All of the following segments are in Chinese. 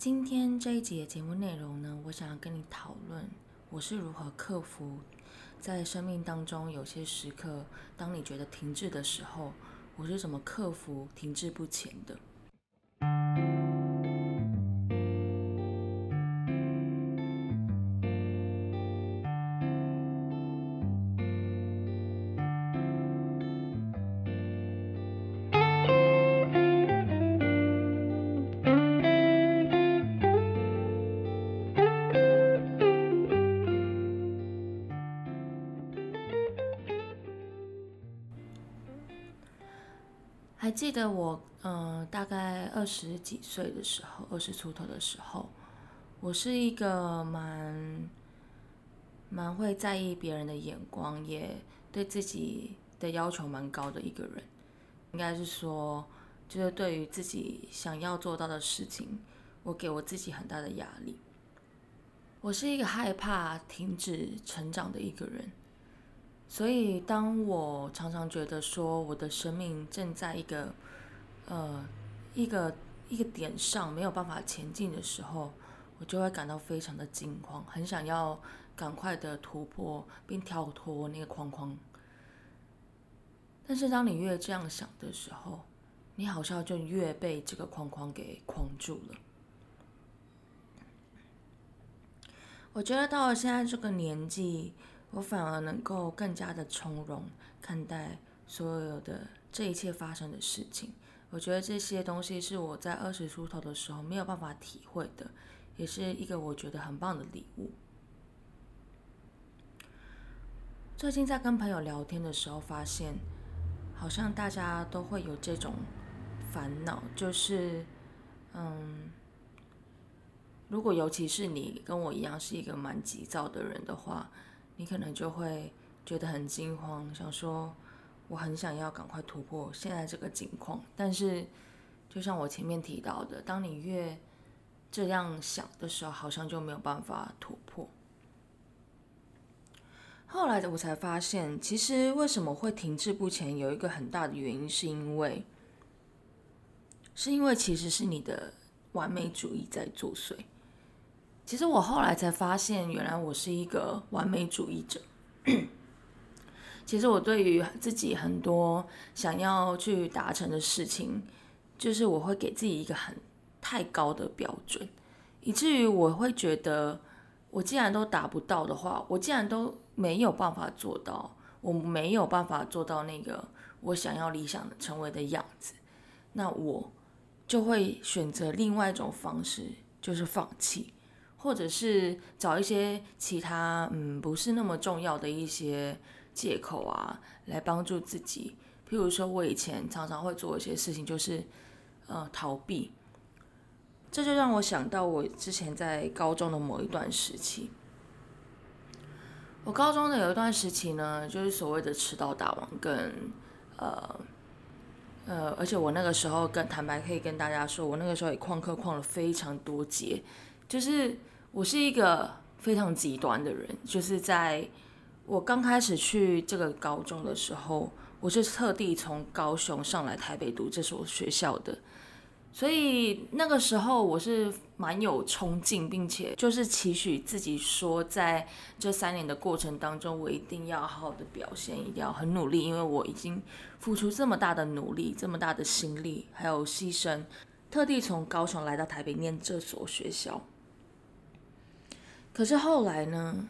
今天这一集的节目内容呢，我想要跟你讨论，我是如何克服在生命当中有些时刻，当你觉得停滞的时候，我是怎么克服停滞不前的。得我，嗯，大概二十几岁的时候，二十出头的时候，我是一个蛮蛮会在意别人的眼光，也对自己的要求蛮高的一个人。应该是说，就是对于自己想要做到的事情，我给我自己很大的压力。我是一个害怕停止成长的一个人。所以，当我常常觉得说我的生命正在一个呃一个一个点上没有办法前进的时候，我就会感到非常的惊慌，很想要赶快的突破并跳脱那个框框。但是，当你越这样想的时候，你好像就越被这个框框给框住了。我觉得到了现在这个年纪。我反而能够更加的从容看待所有的这一切发生的事情。我觉得这些东西是我在二十出头的时候没有办法体会的，也是一个我觉得很棒的礼物。最近在跟朋友聊天的时候，发现好像大家都会有这种烦恼，就是嗯，如果尤其是你跟我一样是一个蛮急躁的人的话。你可能就会觉得很惊慌，想说我很想要赶快突破现在这个境况，但是就像我前面提到的，当你越这样想的时候，好像就没有办法突破。后来的我才发现，其实为什么会停滞不前，有一个很大的原因，是因为是因为其实是你的完美主义在作祟。其实我后来才发现，原来我是一个完美主义者。其实我对于自己很多想要去达成的事情，就是我会给自己一个很太高的标准，以至于我会觉得，我既然都达不到的话，我既然都没有办法做到，我没有办法做到那个我想要理想成为的样子，那我就会选择另外一种方式，就是放弃。或者是找一些其他嗯不是那么重要的一些借口啊，来帮助自己。譬如说，我以前常常会做一些事情，就是呃逃避。这就让我想到我之前在高中的某一段时期。我高中的有一段时期呢，就是所谓的迟到大王，跟呃呃，而且我那个时候跟坦白可以跟大家说，我那个时候也旷课旷了非常多节，就是。我是一个非常极端的人，就是在我刚开始去这个高中的时候，我是特地从高雄上来台北读这所学校的。所以那个时候我是蛮有冲劲，并且就是期许自己说，在这三年的过程当中，我一定要好好的表现，一定要很努力，因为我已经付出这么大的努力，这么大的心力，还有牺牲，特地从高雄来到台北念这所学校。可是后来呢，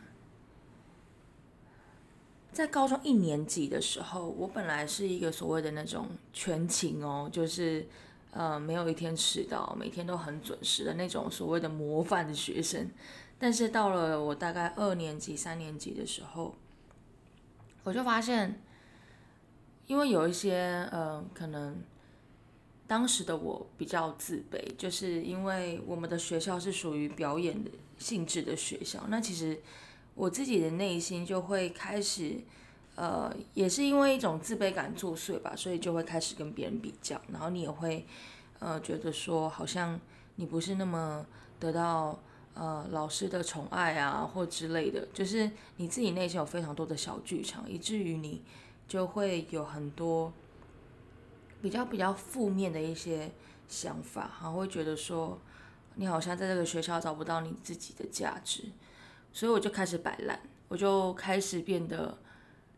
在高中一年级的时候，我本来是一个所谓的那种全勤哦，就是。呃，没有一天迟到，每天都很准时的那种所谓的模范的学生。但是到了我大概二年级、三年级的时候，我就发现，因为有一些呃，可能当时的我比较自卑，就是因为我们的学校是属于表演的性质的学校，那其实我自己的内心就会开始。呃，也是因为一种自卑感作祟吧，所以就会开始跟别人比较，然后你也会，呃，觉得说好像你不是那么得到呃老师的宠爱啊，或之类的，就是你自己内心有非常多的小剧场，以至于你就会有很多比较比较负面的一些想法，然后会觉得说你好像在这个学校找不到你自己的价值，所以我就开始摆烂，我就开始变得。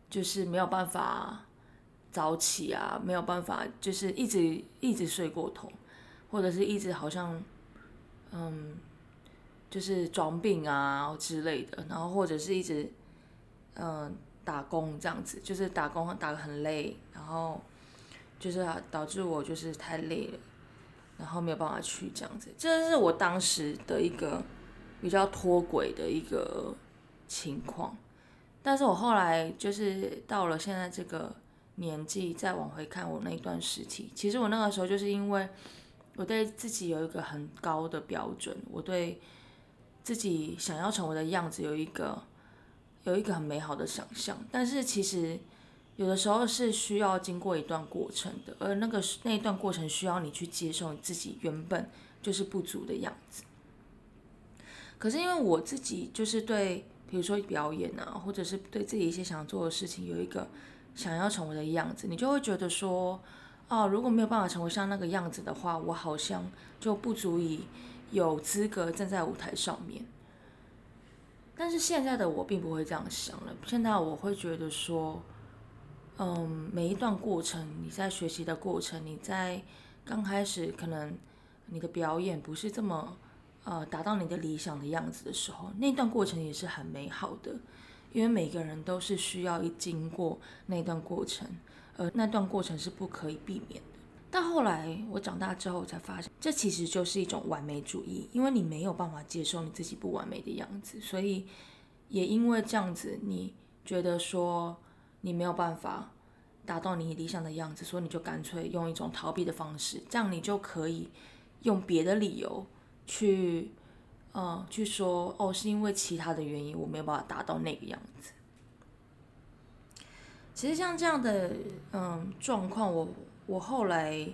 就是没有办法早起啊，没有办法，就是一直一直睡过头，或者是一直好像，嗯，就是装病啊之类的，然后或者是一直嗯打工这样子，就是打工打的很累，然后就是导致我就是太累了，然后没有办法去这样子，这是我当时的一个比较脱轨的一个情况。但是我后来就是到了现在这个年纪，再往回看我那一段时期，其实我那个时候就是因为我对自己有一个很高的标准，我对自己想要成为的样子有一个有一个很美好的想象。但是其实有的时候是需要经过一段过程的，而那个那一段过程需要你去接受你自己原本就是不足的样子。可是因为我自己就是对。比如说表演啊，或者是对自己一些想做的事情有一个想要成为的样子，你就会觉得说，哦，如果没有办法成为像那个样子的话，我好像就不足以有资格站在舞台上面。但是现在的我并不会这样想了，现在我会觉得说，嗯，每一段过程，你在学习的过程，你在刚开始可能你的表演不是这么。呃，达到你的理想的样子的时候，那段过程也是很美好的，因为每个人都是需要一经过那段过程，呃，那段过程是不可以避免的。但后来我长大之后才发现，这其实就是一种完美主义，因为你没有办法接受你自己不完美的样子，所以也因为这样子，你觉得说你没有办法达到你理想的样子，所以你就干脆用一种逃避的方式，这样你就可以用别的理由。去，嗯，去说哦，是因为其他的原因，我没有办法达到那个样子。其实像这样的，嗯，状况，我我后来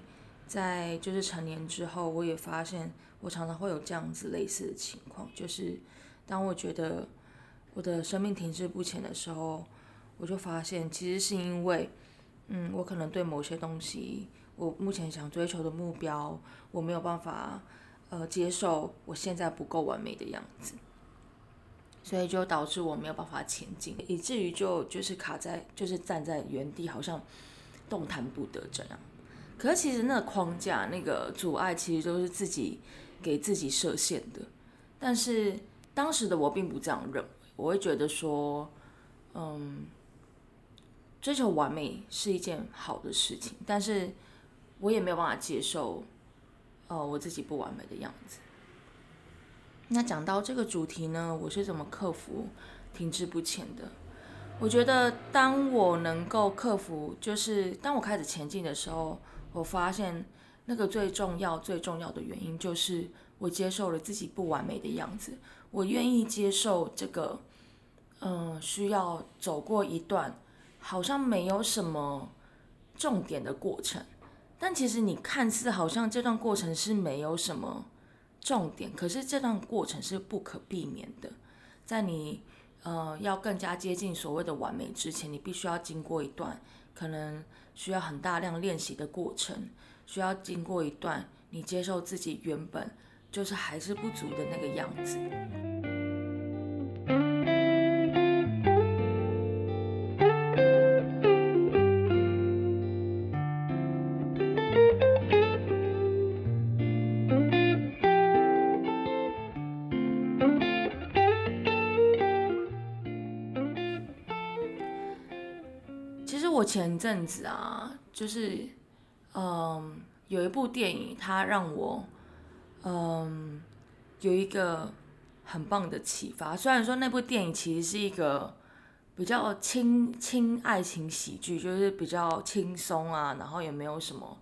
在就是成年之后，我也发现我常常会有这样子类似的情况，就是当我觉得我的生命停滞不前的时候，我就发现其实是因为，嗯，我可能对某些东西，我目前想追求的目标，我没有办法。呃，接受我现在不够完美的样子，所以就导致我没有办法前进，以至于就就是卡在，就是站在原地，好像动弹不得这样。可是其实那个框架、那个阻碍，其实都是自己给自己设限的。但是当时的我并不这样认为，我会觉得说，嗯，追求完美是一件好的事情，但是我也没有办法接受。哦，我自己不完美的样子。那讲到这个主题呢，我是怎么克服停滞不前的？我觉得，当我能够克服，就是当我开始前进的时候，我发现那个最重要、最重要的原因就是我接受了自己不完美的样子，我愿意接受这个，嗯，需要走过一段好像没有什么重点的过程。但其实你看似好像这段过程是没有什么重点，可是这段过程是不可避免的。在你呃要更加接近所谓的完美之前，你必须要经过一段可能需要很大量练习的过程，需要经过一段你接受自己原本就是还是不足的那个样子。前阵子啊，就是嗯，有一部电影，它让我嗯有一个很棒的启发。虽然说那部电影其实是一个比较轻轻爱情喜剧，就是比较轻松啊，然后也没有什么。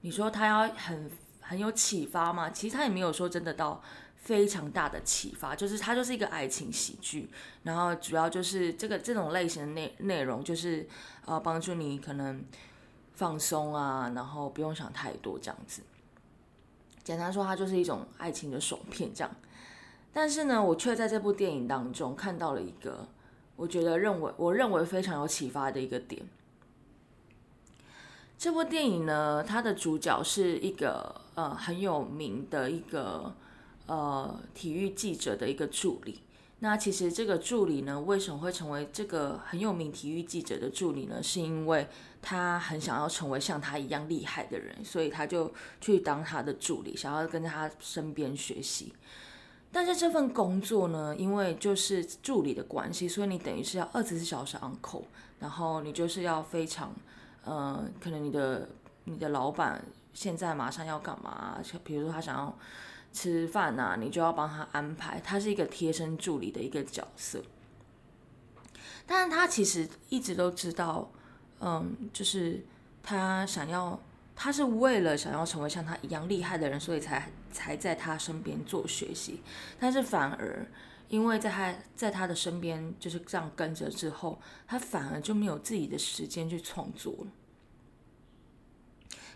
你说它要很很有启发吗？其实它也没有说真的到。非常大的启发，就是它就是一个爱情喜剧，然后主要就是这个这种类型的内内容，就是呃帮助你可能放松啊，然后不用想太多这样子。简单说，它就是一种爱情的爽片这样。但是呢，我却在这部电影当中看到了一个我觉得认为我认为非常有启发的一个点。这部电影呢，它的主角是一个呃很有名的一个。呃，体育记者的一个助理。那其实这个助理呢，为什么会成为这个很有名体育记者的助理呢？是因为他很想要成为像他一样厉害的人，所以他就去当他的助理，想要跟他身边学习。但是这份工作呢，因为就是助理的关系，所以你等于是要二十四小时 on call，然后你就是要非常，呃，可能你的你的老板现在马上要干嘛？比如说他想要。吃饭呐，你就要帮他安排。他是一个贴身助理的一个角色，但是他其实一直都知道，嗯，就是他想要，他是为了想要成为像他一样厉害的人，所以才才在他身边做学习。但是反而因为在他在他的身边就是这样跟着之后，他反而就没有自己的时间去创作了。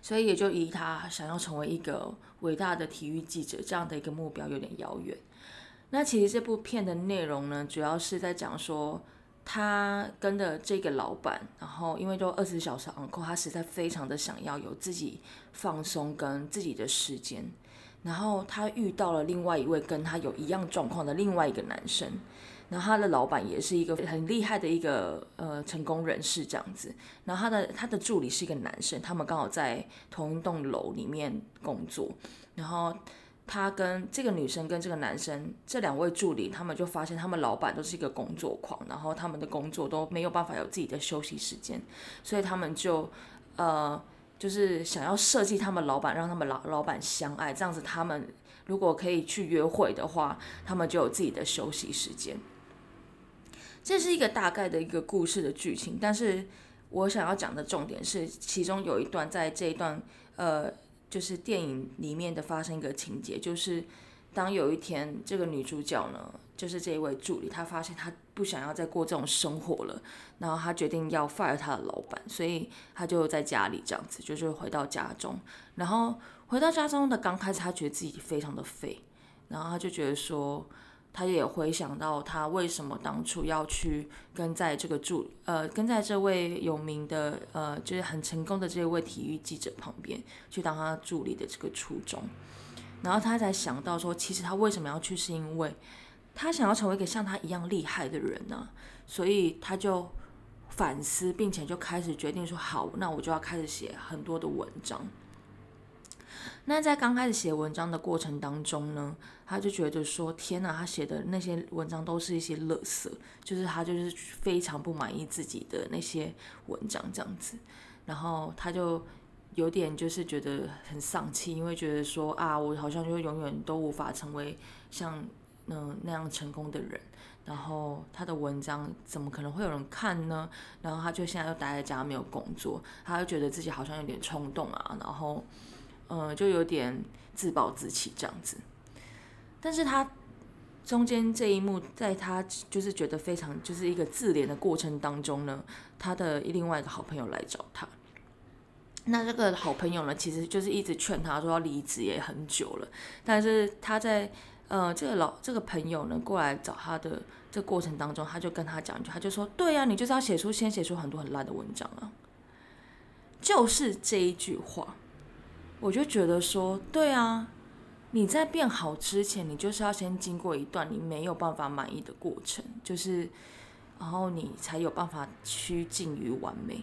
所以也就以他想要成为一个伟大的体育记者这样的一个目标有点遥远。那其实这部片的内容呢，主要是在讲说他跟的这个老板，然后因为都二十小时工作他实在非常的想要有自己放松跟自己的时间。然后他遇到了另外一位跟他有一样状况的另外一个男生。然后他的老板也是一个很厉害的一个呃成功人士这样子，然后他的他的助理是一个男生，他们刚好在同一栋楼里面工作，然后他跟这个女生跟这个男生这两位助理，他们就发现他们老板都是一个工作狂，然后他们的工作都没有办法有自己的休息时间，所以他们就呃就是想要设计他们老板让他们老老板相爱，这样子他们如果可以去约会的话，他们就有自己的休息时间。这是一个大概的一个故事的剧情，但是我想要讲的重点是，其中有一段在这一段，呃，就是电影里面的发生一个情节，就是当有一天这个女主角呢，就是这一位助理，她发现她不想要再过这种生活了，然后她决定要 fire 她的老板，所以她就在家里这样子，就是回到家中，然后回到家中的刚开始，她觉得自己非常的废，然后她就觉得说。他也回想到他为什么当初要去跟在这个助呃跟在这位有名的呃就是很成功的这位体育记者旁边去当他助理的这个初衷，然后他才想到说，其实他为什么要去，是因为他想要成为一个像他一样厉害的人呢，所以他就反思，并且就开始决定说，好，那我就要开始写很多的文章。那在刚开始写文章的过程当中呢，他就觉得说：“天哪，他写的那些文章都是一些垃圾，就是他就是非常不满意自己的那些文章这样子。”然后他就有点就是觉得很丧气，因为觉得说：“啊，我好像就永远都无法成为像嗯那样成功的人。”然后他的文章怎么可能会有人看呢？然后他就现在又待在家没有工作，他就觉得自己好像有点冲动啊，然后。呃，就有点自暴自弃这样子，但是他中间这一幕，在他就是觉得非常就是一个自怜的过程当中呢，他的另外一个好朋友来找他，那这个好朋友呢，其实就是一直劝他说要离职也很久了，但是他在呃这个老这个朋友呢过来找他的这过程当中，他就跟他讲一句，他就说，对呀，你就是要写出先写出很多很烂的文章啊，就是这一句话。我就觉得说，对啊，你在变好之前，你就是要先经过一段你没有办法满意的过程，就是，然后你才有办法趋近于完美。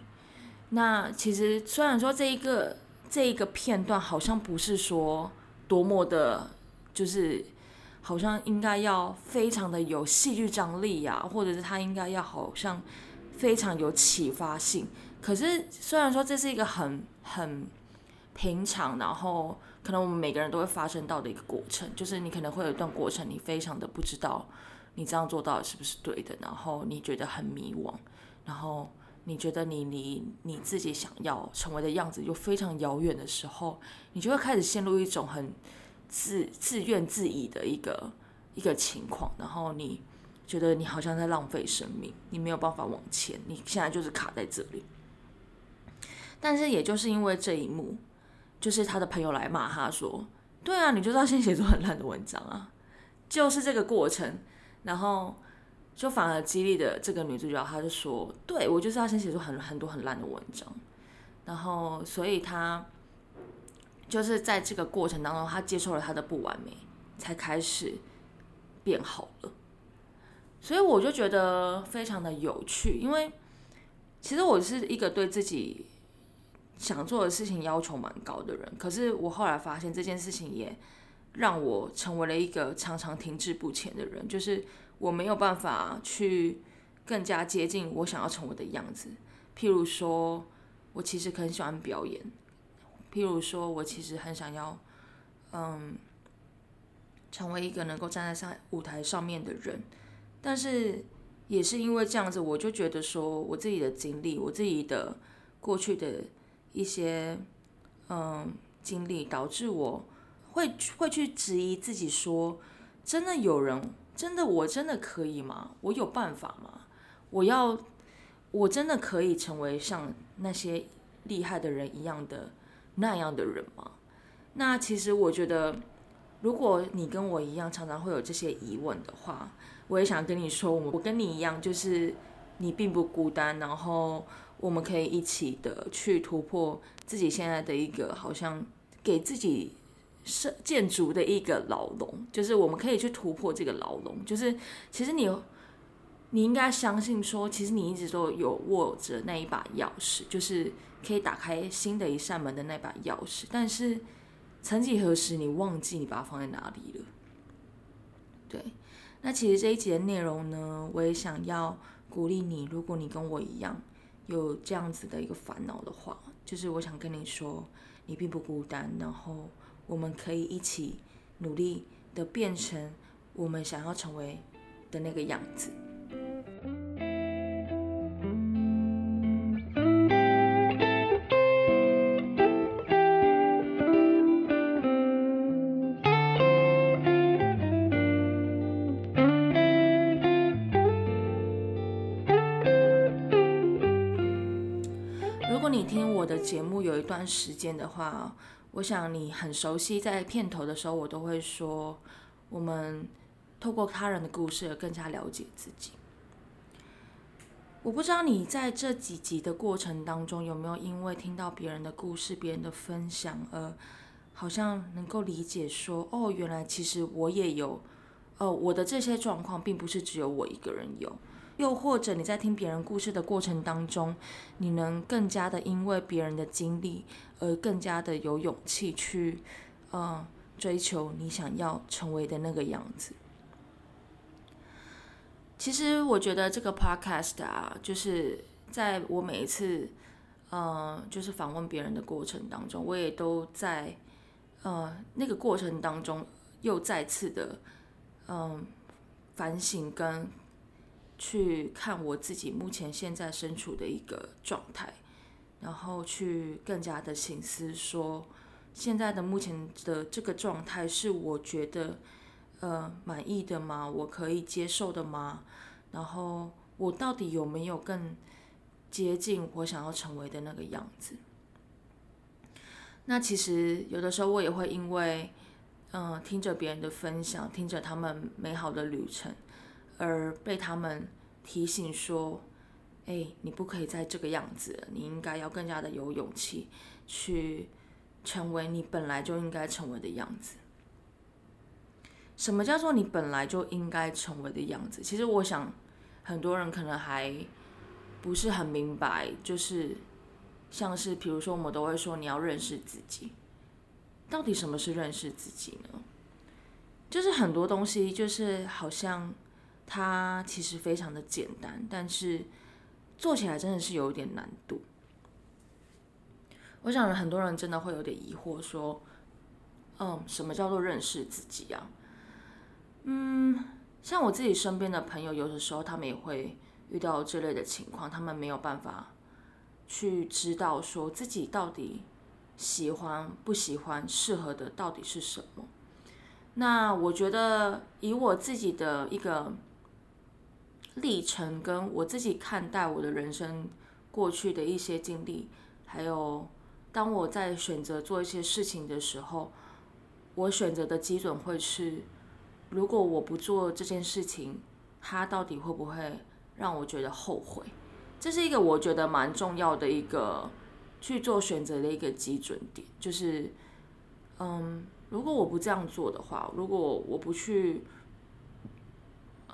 那其实虽然说这一个这一个片段好像不是说多么的，就是好像应该要非常的有戏剧张力呀，或者是他应该要好像非常有启发性。可是虽然说这是一个很很平常，然后可能我们每个人都会发生到的一个过程，就是你可能会有一段过程，你非常的不知道你这样做到底是不是对的，然后你觉得很迷惘，然后。你觉得你离你自己想要成为的样子又非常遥远的时候，你就会开始陷入一种很自自怨自艾的一个一个情况，然后你觉得你好像在浪费生命，你没有办法往前，你现在就是卡在这里。但是也就是因为这一幕，就是他的朋友来骂他说：“对啊，你就是要先写出很烂的文章啊，就是这个过程。”然后。就反而激励的这个女主角，她就说：“对我就是要先写出很很多很烂的文章，然后所以她就是在这个过程当中，她接受了她的不完美，才开始变好了。所以我就觉得非常的有趣，因为其实我是一个对自己想做的事情要求蛮高的人，可是我后来发现这件事情也让我成为了一个常常停滞不前的人，就是。我没有办法去更加接近我想要成为的样子。譬如说，我其实很喜欢表演；譬如说，我其实很想要，嗯，成为一个能够站在上舞台上面的人。但是，也是因为这样子，我就觉得说，我自己的经历，我自己的过去的一些嗯经历，导致我会会去质疑自己，说，真的有人。真的，我真的可以吗？我有办法吗？我要，我真的可以成为像那些厉害的人一样的那样的人吗？那其实我觉得，如果你跟我一样常常会有这些疑问的话，我也想跟你说，我我跟你一样，就是你并不孤单，然后我们可以一起的去突破自己现在的一个好像给自己。设建筑的一个牢笼，就是我们可以去突破这个牢笼。就是其实你，你应该相信说，其实你一直都有握着那一把钥匙，就是可以打开新的一扇门的那把钥匙。但是曾几何时，你忘记你把它放在哪里了？对，那其实这一集的内容呢，我也想要鼓励你，如果你跟我一样有这样子的一个烦恼的话，就是我想跟你说，你并不孤单，然后。我们可以一起努力的变成我们想要成为的那个样子。时间的话，我想你很熟悉，在片头的时候，我都会说，我们透过他人的故事而更加了解自己。我不知道你在这几集的过程当中，有没有因为听到别人的故事、别人的分享，而好像能够理解说，哦，原来其实我也有，哦，我的这些状况并不是只有我一个人有。又或者你在听别人故事的过程当中，你能更加的因为别人的经历而更加的有勇气去，呃，追求你想要成为的那个样子。其实我觉得这个 podcast 啊，就是在我每一次，呃，就是访问别人的过程当中，我也都在，呃，那个过程当中又再次的，嗯，反省跟。去看我自己目前现在身处的一个状态，然后去更加的醒思，说现在的目前的这个状态是我觉得呃满意的吗？我可以接受的吗？然后我到底有没有更接近我想要成为的那个样子？那其实有的时候我也会因为嗯听着别人的分享，听着他们美好的旅程。而被他们提醒说：“哎，你不可以再这个样子，你应该要更加的有勇气去成为你本来就应该成为的样子。什么叫做你本来就应该成为的样子？其实我想，很多人可能还不是很明白，就是像是比如说，我们都会说你要认识自己，到底什么是认识自己呢？就是很多东西，就是好像它其实非常的简单，但是做起来真的是有点难度。我想很多人真的会有点疑惑，说，嗯，什么叫做认识自己啊？嗯，像我自己身边的朋友，有的时候他们也会遇到这类的情况，他们没有办法去知道说自己到底喜欢不喜欢，适合的到底是什么。那我觉得以我自己的一个历程，跟我自己看待我的人生过去的一些经历，还有当我在选择做一些事情的时候，我选择的基准会是。如果我不做这件事情，它到底会不会让我觉得后悔？这是一个我觉得蛮重要的一个去做选择的一个基准点，就是，嗯，如果我不这样做的话，如果我不去，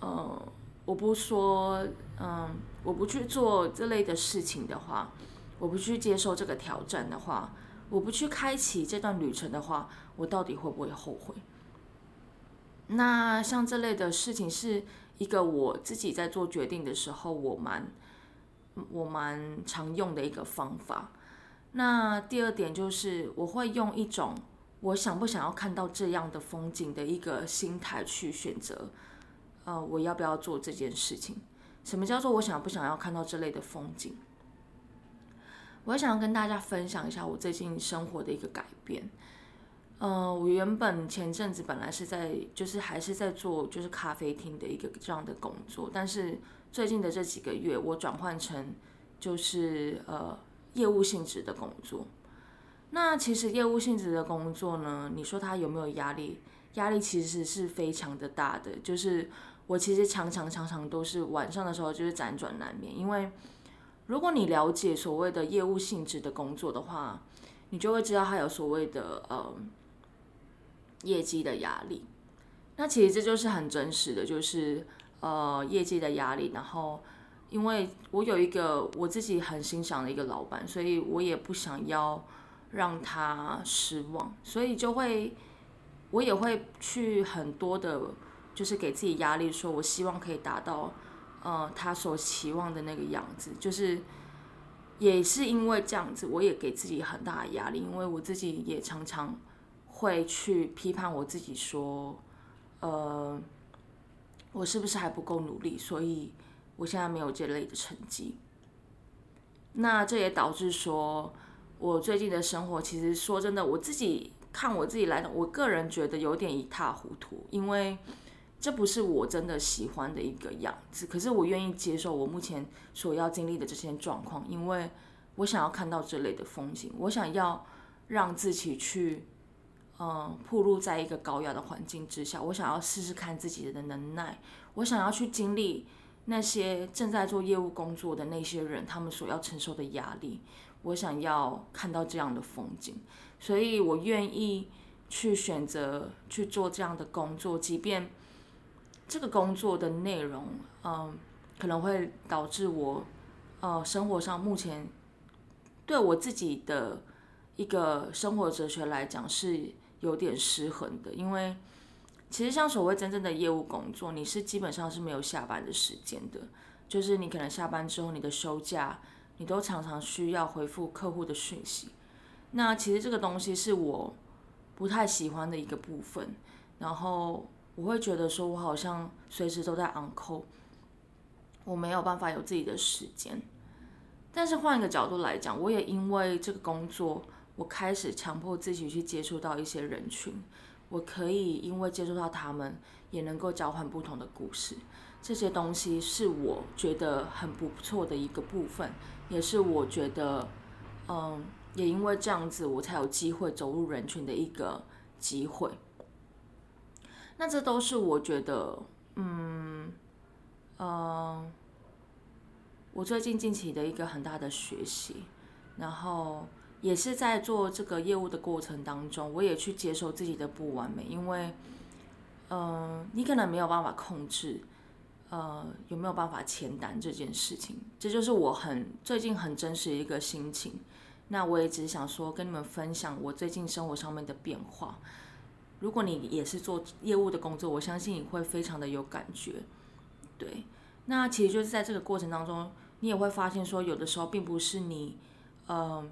嗯，我不说，嗯，我不去做这类的事情的话，我不去接受这个挑战的话，我不去开启这段旅程的话，我到底会不会后悔？那像这类的事情，是一个我自己在做决定的时候，我蛮我蛮常用的一个方法。那第二点就是，我会用一种我想不想要看到这样的风景的一个心态去选择，呃，我要不要做这件事情？什么叫做我想不想要看到这类的风景？我想要跟大家分享一下我最近生活的一个改变。呃，我原本前阵子本来是在，就是还是在做就是咖啡厅的一个这样的工作，但是最近的这几个月，我转换成就是呃业务性质的工作。那其实业务性质的工作呢，你说它有没有压力？压力其实是非常的大的，就是我其实常常常常都是晚上的时候就是辗转难眠，因为如果你了解所谓的业务性质的工作的话，你就会知道它有所谓的呃。业绩的压力，那其实这就是很真实的，就是呃业绩的压力。然后，因为我有一个我自己很欣赏的一个老板，所以我也不想要让他失望，所以就会我也会去很多的，就是给自己压力，说我希望可以达到呃他所期望的那个样子。就是也是因为这样子，我也给自己很大的压力，因为我自己也常常。会去批判我自己，说，呃，我是不是还不够努力？所以我现在没有这类的成绩。那这也导致说，我最近的生活其实说真的，我自己看我自己来的，我个人觉得有点一塌糊涂，因为这不是我真的喜欢的一个样子。可是我愿意接受我目前所要经历的这些状况，因为我想要看到这类的风景，我想要让自己去。嗯，暴露在一个高压的环境之下，我想要试试看自己的能耐，我想要去经历那些正在做业务工作的那些人他们所要承受的压力，我想要看到这样的风景，所以我愿意去选择去做这样的工作，即便这个工作的内容，嗯，可能会导致我，呃，生活上目前对我自己的一个生活哲学来讲是。有点失衡的，因为其实像所谓真正的业务工作，你是基本上是没有下班的时间的，就是你可能下班之后，你的休假，你都常常需要回复客户的讯息。那其实这个东西是我不太喜欢的一个部分，然后我会觉得说我好像随时都在 on call，我没有办法有自己的时间。但是换一个角度来讲，我也因为这个工作。我开始强迫自己去接触到一些人群，我可以因为接触到他们，也能够交换不同的故事。这些东西是我觉得很不错的一个部分，也是我觉得，嗯，也因为这样子，我才有机会走入人群的一个机会。那这都是我觉得，嗯，嗯，我最近近期的一个很大的学习，然后。也是在做这个业务的过程当中，我也去接受自己的不完美，因为，嗯，你可能没有办法控制，呃，有没有办法签单这件事情，这就是我很最近很真实的一个心情。那我也只想说跟你们分享我最近生活上面的变化。如果你也是做业务的工作，我相信你会非常的有感觉。对，那其实就是在这个过程当中，你也会发现说，有的时候并不是你，呃。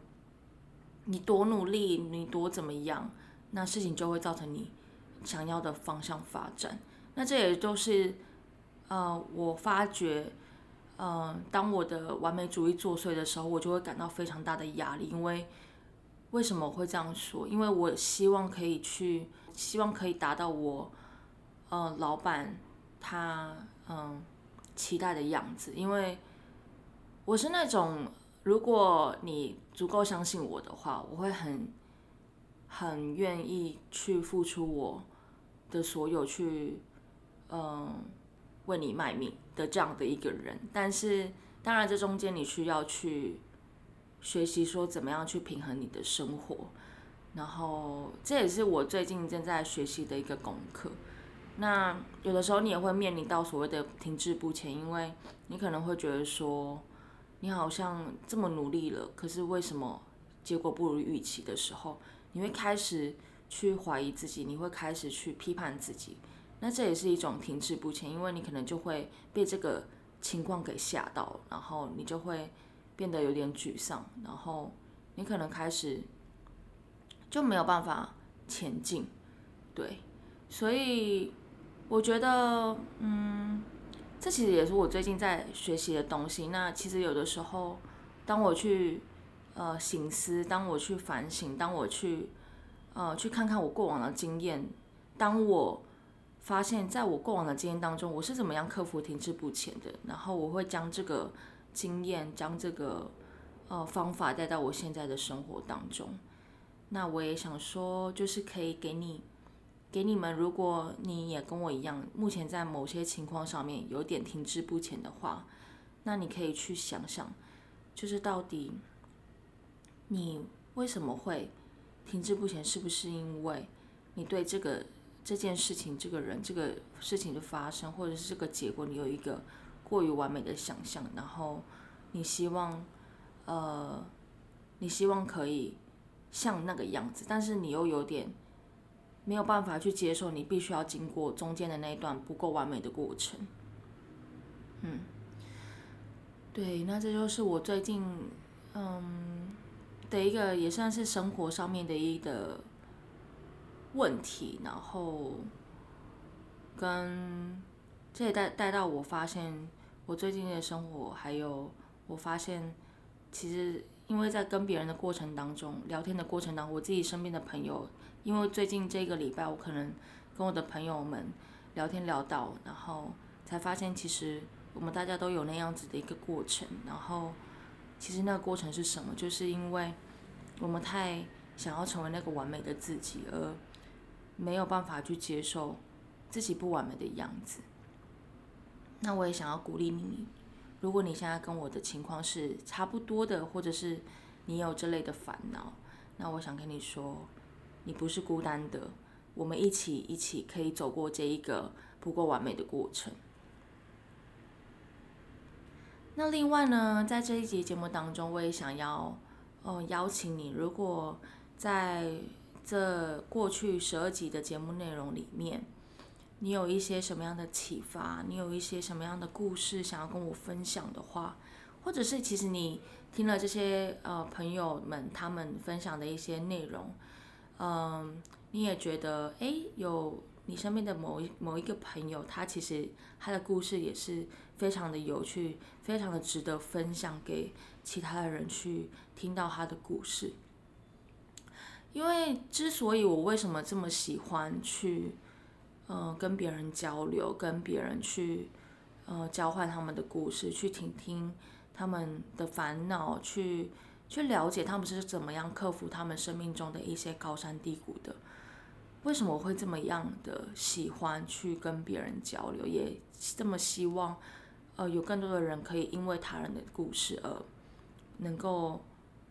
你多努力，你多怎么样，那事情就会造成你想要的方向发展。那这也都是，呃，我发觉，呃，当我的完美主义作祟的时候，我就会感到非常大的压力。因为为什么我会这样说？因为我希望可以去，希望可以达到我，呃，老板他嗯期待的样子。因为我是那种。如果你足够相信我的话，我会很很愿意去付出我的所有，去嗯为你卖命的这样的一个人。但是当然，这中间你需要去学习说怎么样去平衡你的生活，然后这也是我最近正在学习的一个功课。那有的时候你也会面临到所谓的停滞不前，因为你可能会觉得说。你好像这么努力了，可是为什么结果不如预期的时候，你会开始去怀疑自己，你会开始去批判自己，那这也是一种停滞不前，因为你可能就会被这个情况给吓到，然后你就会变得有点沮丧，然后你可能开始就没有办法前进，对，所以我觉得，嗯。这其实也是我最近在学习的东西。那其实有的时候，当我去呃醒思，当我去反省，当我去呃去看看我过往的经验，当我发现在我过往的经验当中，我是怎么样克服停滞不前的，然后我会将这个经验，将这个呃方法带到我现在的生活当中。那我也想说，就是可以给你。给你们，如果你也跟我一样，目前在某些情况上面有点停滞不前的话，那你可以去想想，就是到底你为什么会停滞不前？是不是因为你对这个这件事情、这个人、这个事情的发生，或者是这个结果，你有一个过于完美的想象，然后你希望，呃，你希望可以像那个样子，但是你又有点。没有办法去接受，你必须要经过中间的那一段不够完美的过程。嗯，对，那这就是我最近嗯的一个也算是生活上面的一个问题，然后跟这也带带到我发现我最近的生活，还有我发现其实因为在跟别人的过程当中，聊天的过程当中，我自己身边的朋友。因为最近这个礼拜，我可能跟我的朋友们聊天聊到，然后才发现，其实我们大家都有那样子的一个过程。然后，其实那个过程是什么？就是因为我们太想要成为那个完美的自己，而没有办法去接受自己不完美的样子。那我也想要鼓励你，如果你现在跟我的情况是差不多的，或者是你有这类的烦恼，那我想跟你说。你不是孤单的，我们一起一起可以走过这一个不够完美的过程。那另外呢，在这一集节目当中，我也想要呃邀请你，如果在这过去十二集的节目内容里面，你有一些什么样的启发，你有一些什么样的故事想要跟我分享的话，或者是其实你听了这些呃朋友们他们分享的一些内容。嗯，你也觉得哎，有你身边的某一某一个朋友，他其实他的故事也是非常的有趣，非常的值得分享给其他的人去听到他的故事。因为之所以我为什么这么喜欢去，呃，跟别人交流，跟别人去，呃，交换他们的故事，去听听他们的烦恼，去。去了解他们是怎么样克服他们生命中的一些高山低谷的。为什么我会这么样的喜欢去跟别人交流，也这么希望，呃，有更多的人可以因为他人的故事而能够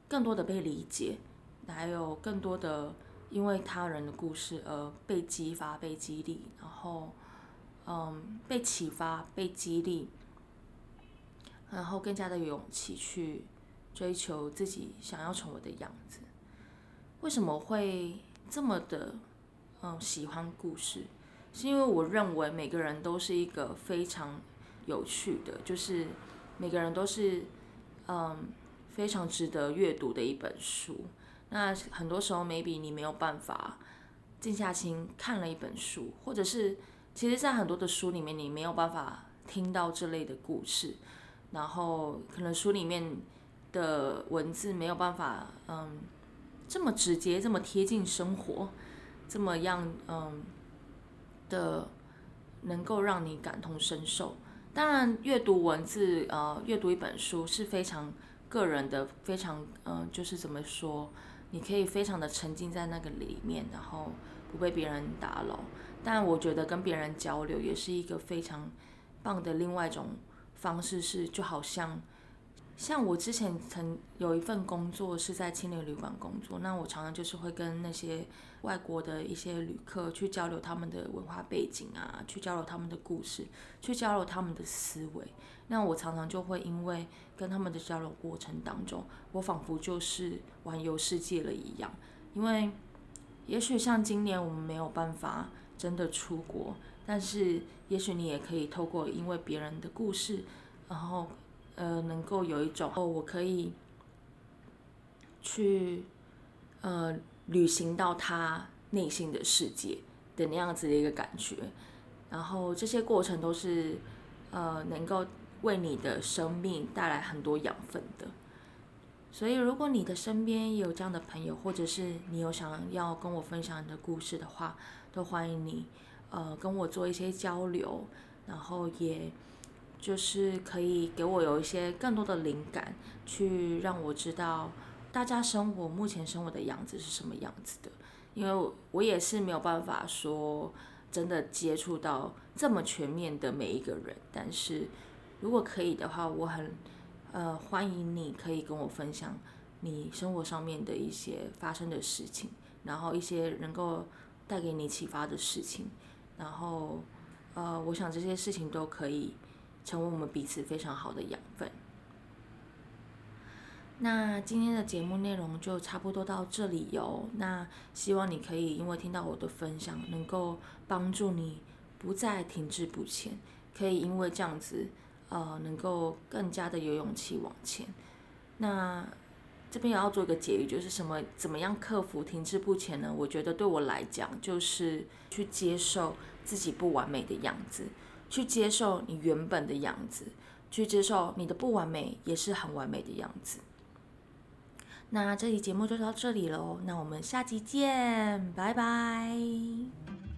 更多的被理解，还有更多的因为他人的故事而被激发、被激励，然后嗯被启发、被激励，然后更加的有勇气去追求自己想要成为的样子。为什么会这么的嗯喜欢故事？是因为我认为每个人都是一个非常有趣的，就是每个人都是嗯非常值得阅读的一本书。那很多时候，maybe 你没有办法静下心看了一本书，或者是其实，在很多的书里面，你没有办法听到这类的故事，然后可能书里面的文字没有办法嗯这么直接、这么贴近生活，这么样嗯。的能够让你感同身受。当然，阅读文字，呃，阅读一本书是非常个人的，非常，嗯，就是怎么说，你可以非常的沉浸在那个里面，然后不被别人打扰。但我觉得跟别人交流也是一个非常棒的另外一种方式，是就好像。像我之前曾有一份工作是在青年旅馆工作，那我常常就是会跟那些外国的一些旅客去交流他们的文化背景啊，去交流他们的故事，去交流他们的思维。那我常常就会因为跟他们的交流过程当中，我仿佛就是环游世界了一样。因为也许像今年我们没有办法真的出国，但是也许你也可以透过因为别人的故事，然后。呃，能够有一种哦，我可以去呃旅行到他内心的世界的那样子的一个感觉，然后这些过程都是呃能够为你的生命带来很多养分的。所以，如果你的身边有这样的朋友，或者是你有想要跟我分享你的故事的话，都欢迎你呃跟我做一些交流，然后也。就是可以给我有一些更多的灵感，去让我知道大家生活目前生活的样子是什么样子的。因为我也是没有办法说真的接触到这么全面的每一个人，但是如果可以的话，我很呃欢迎你可以跟我分享你生活上面的一些发生的事情，然后一些能够带给你启发的事情，然后呃，我想这些事情都可以。成为我们彼此非常好的养分。那今天的节目内容就差不多到这里哟。那希望你可以因为听到我的分享，能够帮助你不再停滞不前，可以因为这样子，呃，能够更加的有勇气往前。那这边也要做一个结语，就是什么？怎么样克服停滞不前呢？我觉得对我来讲，就是去接受自己不完美的样子。去接受你原本的样子，去接受你的不完美也是很完美的样子。那这期节目就到这里喽，那我们下期见，拜拜。